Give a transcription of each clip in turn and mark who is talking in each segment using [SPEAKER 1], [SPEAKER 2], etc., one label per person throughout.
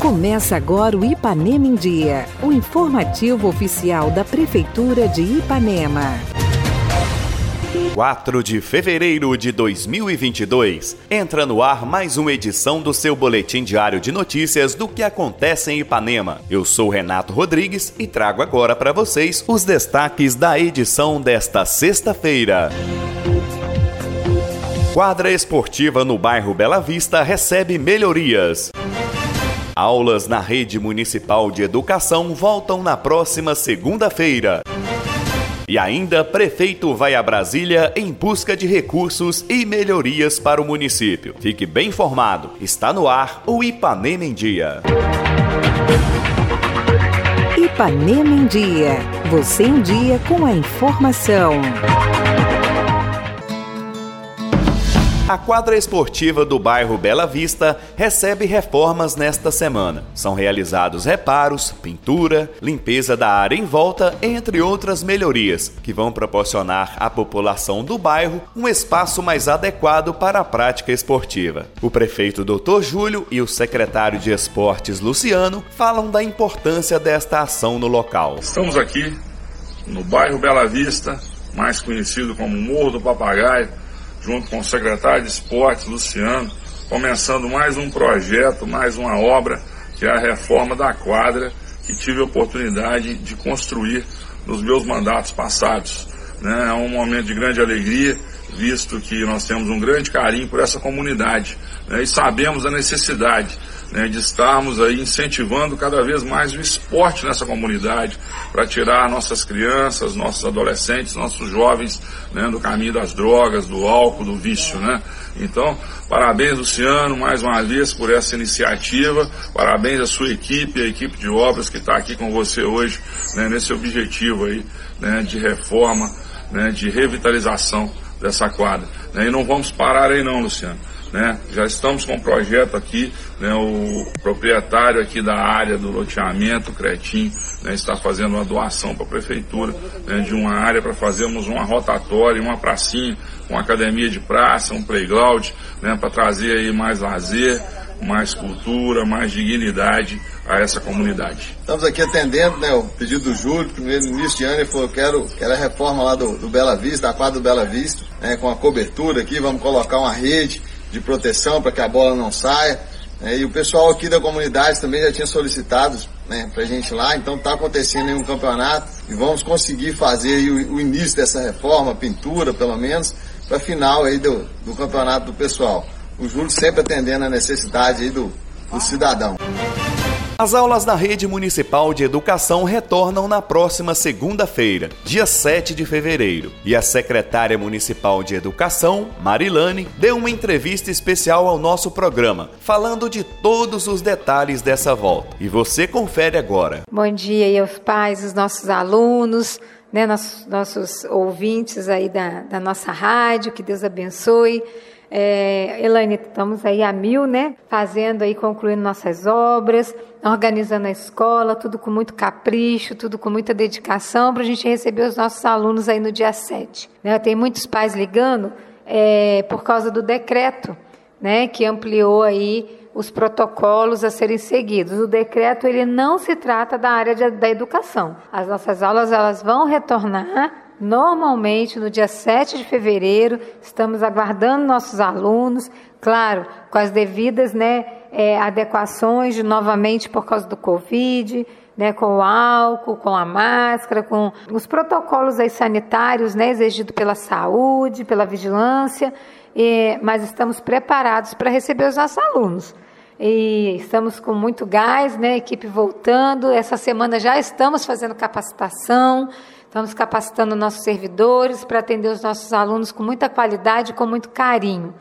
[SPEAKER 1] Começa agora o Ipanema em Dia, o informativo oficial da Prefeitura de Ipanema.
[SPEAKER 2] 4 de fevereiro de 2022. Entra no ar mais uma edição do seu boletim diário de notícias do que acontece em Ipanema. Eu sou Renato Rodrigues e trago agora para vocês os destaques da edição desta sexta-feira. Quadra esportiva no bairro Bela Vista recebe melhorias. Aulas na rede municipal de educação voltam na próxima segunda-feira. E ainda, prefeito vai a Brasília em busca de recursos e melhorias para o município. Fique bem informado. Está no ar o Ipanema em Dia.
[SPEAKER 1] Ipanema em Dia. Você em dia com a informação.
[SPEAKER 2] A quadra esportiva do bairro Bela Vista recebe reformas nesta semana. São realizados reparos, pintura, limpeza da área em volta, entre outras melhorias, que vão proporcionar à população do bairro um espaço mais adequado para a prática esportiva. O prefeito Dr. Júlio e o secretário de Esportes Luciano falam da importância desta ação no local.
[SPEAKER 3] Estamos aqui no bairro Bela Vista, mais conhecido como Morro do Papagaio junto com o secretário de Esportes, Luciano, começando mais um projeto, mais uma obra, que é a reforma da quadra, que tive a oportunidade de construir nos meus mandatos passados. Né? É um momento de grande alegria, visto que nós temos um grande carinho por essa comunidade né? e sabemos a necessidade né, de estarmos aí incentivando cada vez mais o esporte nessa comunidade para tirar nossas crianças, nossos adolescentes, nossos jovens né, do caminho das drogas, do álcool, do vício, né? Então, parabéns Luciano mais uma vez por essa iniciativa, parabéns à sua equipe, a equipe de obras que está aqui com você hoje né, nesse objetivo aí né, de reforma, né, de revitalização dessa quadra. Né? E não vamos parar aí não, Luciano. Né? Já estamos com um projeto aqui, né? o proprietário aqui da área do loteamento, Cretim, né? está fazendo uma doação para a prefeitura né? de uma área para fazermos uma rotatória, uma pracinha, uma academia de praça, um playground, né? para trazer aí mais lazer, mais cultura, mais dignidade a essa comunidade.
[SPEAKER 4] Estamos aqui atendendo né, o pedido do Júlio, primeiro no início de ano ele falou, quero, quero a reforma lá do, do Bela Vista, da quadra do Bela Vista, né, com a cobertura aqui, vamos colocar uma rede, de proteção para que a bola não saia. Né? E o pessoal aqui da comunidade também já tinha solicitado né, para gente lá, então está acontecendo aí um campeonato e vamos conseguir fazer o, o, início dessa reforma, pintura pelo menos, para final aí do, do campeonato do pessoal. O Júlio sempre atendendo a necessidade aí do, do cidadão.
[SPEAKER 2] As aulas da Rede Municipal de Educação retornam na próxima segunda-feira, dia 7 de fevereiro, e a secretária municipal de Educação, Marilane, deu uma entrevista especial ao nosso programa, falando de todos os detalhes dessa volta. E você confere agora.
[SPEAKER 5] Bom dia aí aos pais, os nossos alunos, né, nossos, nossos ouvintes aí da, da nossa rádio, que Deus abençoe. É, Elaine, estamos aí a mil, né? Fazendo aí, concluindo nossas obras, organizando a escola, tudo com muito capricho, tudo com muita dedicação para a gente receber os nossos alunos aí no dia 7. Né? Tem muitos pais ligando é, por causa do decreto, né? Que ampliou aí os protocolos a serem seguidos. O decreto ele não se trata da área de, da educação. As nossas aulas elas vão retornar Normalmente, no dia 7 de fevereiro, estamos aguardando nossos alunos, claro, com as devidas né, é, adequações de novamente por causa do Covid, né, com o álcool, com a máscara, com os protocolos aí sanitários né, exigidos pela saúde, pela vigilância, e, mas estamos preparados para receber os nossos alunos. E estamos com muito gás, né, equipe voltando. Essa semana já estamos fazendo capacitação. Estamos capacitando nossos servidores para atender os nossos alunos com muita qualidade e com muito carinho.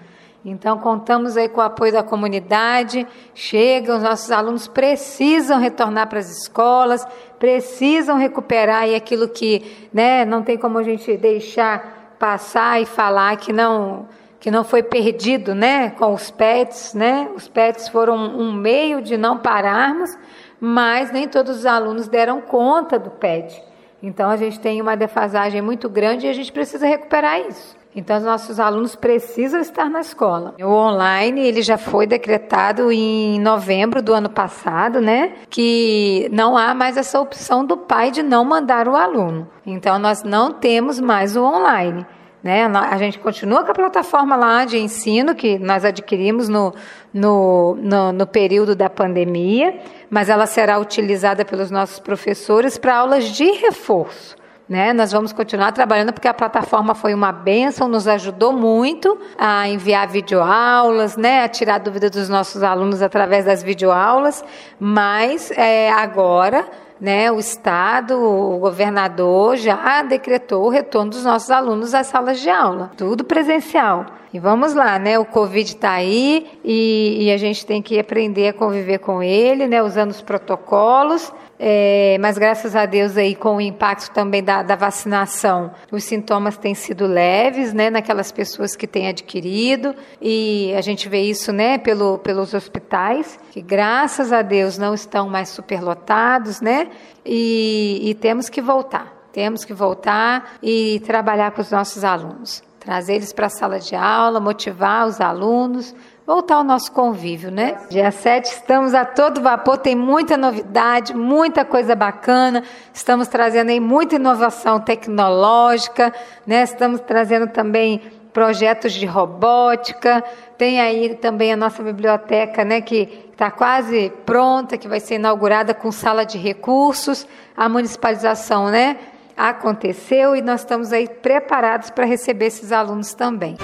[SPEAKER 5] Então, contamos aí com o apoio da comunidade. Chega, os nossos alunos precisam retornar para as escolas, precisam recuperar aí aquilo que né, não tem como a gente deixar passar e falar que não que não foi perdido, né, com os PETs, né? Os PETs foram um meio de não pararmos, mas nem todos os alunos deram conta do PET. Então a gente tem uma defasagem muito grande e a gente precisa recuperar isso. Então, os nossos alunos precisam estar na escola. O online, ele já foi decretado em novembro do ano passado, né? Que não há mais essa opção do pai de não mandar o aluno. Então, nós não temos mais o online. Né? A gente continua com a plataforma lá de ensino que nós adquirimos no, no, no, no período da pandemia, mas ela será utilizada pelos nossos professores para aulas de reforço. Né? Nós vamos continuar trabalhando porque a plataforma foi uma benção, nos ajudou muito a enviar videoaulas, né? a tirar dúvida dos nossos alunos através das videoaulas, mas é, agora né, o Estado, o governador já decretou o retorno dos nossos alunos às salas de aula, tudo presencial. E vamos lá, né? O Covid está aí e, e, a gente tem que aprender a conviver com ele, né? Usando os protocolos. É, mas graças a Deus aí com o impacto também da, da, vacinação, os sintomas têm sido leves, né? Naquelas pessoas que têm adquirido e a gente vê isso, né? Pelo, pelos hospitais que graças a Deus não estão mais superlotados, né? e, e temos que voltar. Temos que voltar e trabalhar com os nossos alunos trazer eles para a sala de aula, motivar os alunos, voltar ao nosso convívio, né? Dia 7 estamos a todo vapor, tem muita novidade, muita coisa bacana, estamos trazendo aí muita inovação tecnológica, né? Estamos trazendo também projetos de robótica, tem aí também a nossa biblioteca, né, que está quase pronta, que vai ser inaugurada com sala de recursos, a municipalização, né, aconteceu e nós estamos aí preparados para receber esses alunos também.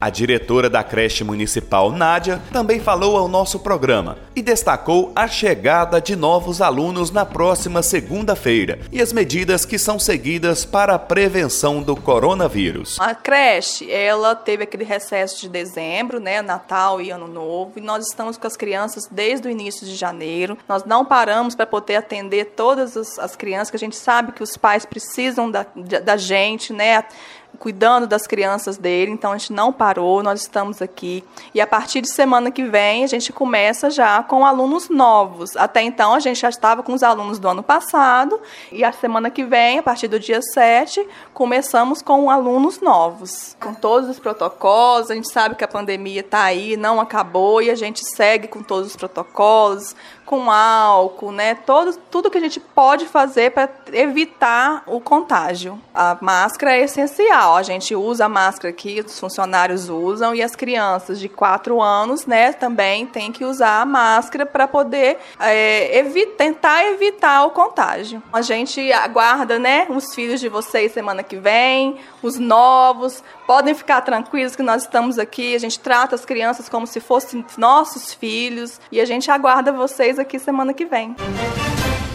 [SPEAKER 2] A diretora da creche municipal, Nádia, também falou ao nosso programa e destacou a chegada de novos alunos na próxima segunda-feira e as medidas que são seguidas para a prevenção do coronavírus.
[SPEAKER 6] A creche, ela teve aquele recesso de dezembro, né, Natal e Ano Novo, e nós estamos com as crianças desde o início de janeiro. Nós não paramos para poder atender todas as, crianças, que a gente sabe que os pais precisam da, da gente, né? Cuidando das crianças dele, então a gente não parou, nós estamos aqui. E a partir de semana que vem, a gente começa já com alunos novos. Até então, a gente já estava com os alunos do ano passado, e a semana que vem, a partir do dia 7, começamos com alunos novos. Com todos os protocolos, a gente sabe que a pandemia está aí, não acabou, e a gente segue com todos os protocolos, com álcool, né? Todo, tudo que a gente pode fazer para evitar o contágio. A máscara é essencial. A gente usa a máscara que os funcionários usam e as crianças de 4 anos, né, também tem que usar a máscara para poder é, evi tentar evitar o contágio. A gente aguarda, né, os filhos de vocês semana que vem, os novos. Podem ficar tranquilos que nós estamos aqui. A gente trata as crianças como se fossem nossos filhos e a gente aguarda vocês aqui semana que vem.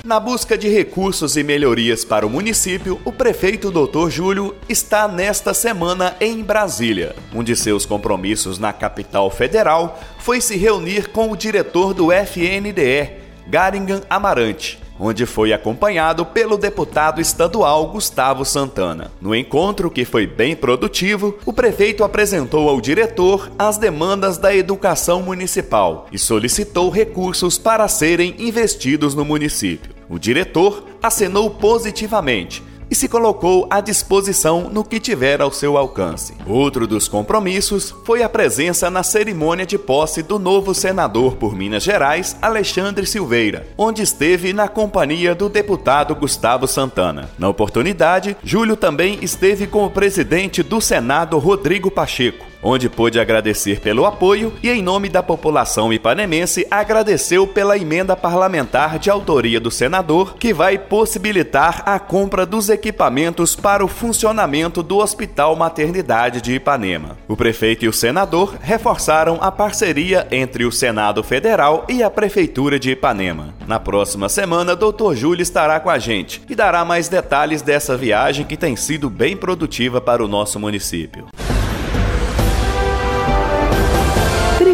[SPEAKER 2] Na busca de recursos e melhorias para o município, o prefeito Dr. Júlio está nesta semana em Brasília. Um de seus compromissos na capital federal foi se reunir com o diretor do FNDE, Garingan Amarante, onde foi acompanhado pelo deputado estadual Gustavo Santana. No encontro, que foi bem produtivo, o prefeito apresentou ao diretor as demandas da educação municipal e solicitou recursos para serem investidos no município. O diretor acenou positivamente e se colocou à disposição no que tiver ao seu alcance. Outro dos compromissos foi a presença na cerimônia de posse do novo senador por Minas Gerais, Alexandre Silveira, onde esteve na companhia do deputado Gustavo Santana. Na oportunidade, Júlio também esteve com o presidente do Senado, Rodrigo Pacheco onde pôde agradecer pelo apoio e, em nome da população ipanemense, agradeceu pela emenda parlamentar de autoria do senador, que vai possibilitar a compra dos equipamentos para o funcionamento do Hospital Maternidade de Ipanema. O prefeito e o senador reforçaram a parceria entre o Senado Federal e a Prefeitura de Ipanema. Na próxima semana, Dr. Júlio estará com a gente e dará mais detalhes dessa viagem que tem sido bem produtiva para o nosso município.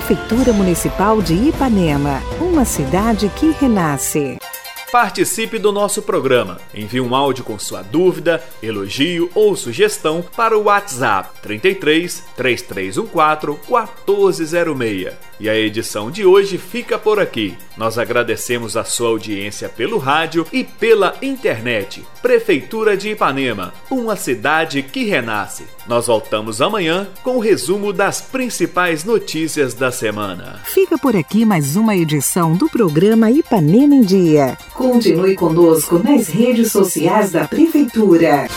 [SPEAKER 1] Prefeitura Municipal de Ipanema, uma cidade que renasce.
[SPEAKER 2] Participe do nosso programa. Envie um áudio com sua dúvida, elogio ou sugestão para o WhatsApp 33 3314 1406. E a edição de hoje fica por aqui. Nós agradecemos a sua audiência pelo rádio e pela internet. Prefeitura de Ipanema, uma cidade que renasce. Nós voltamos amanhã com o resumo das principais notícias da semana.
[SPEAKER 1] Fica por aqui mais uma edição do programa Ipanema em Dia. Continue conosco nas redes sociais da Prefeitura.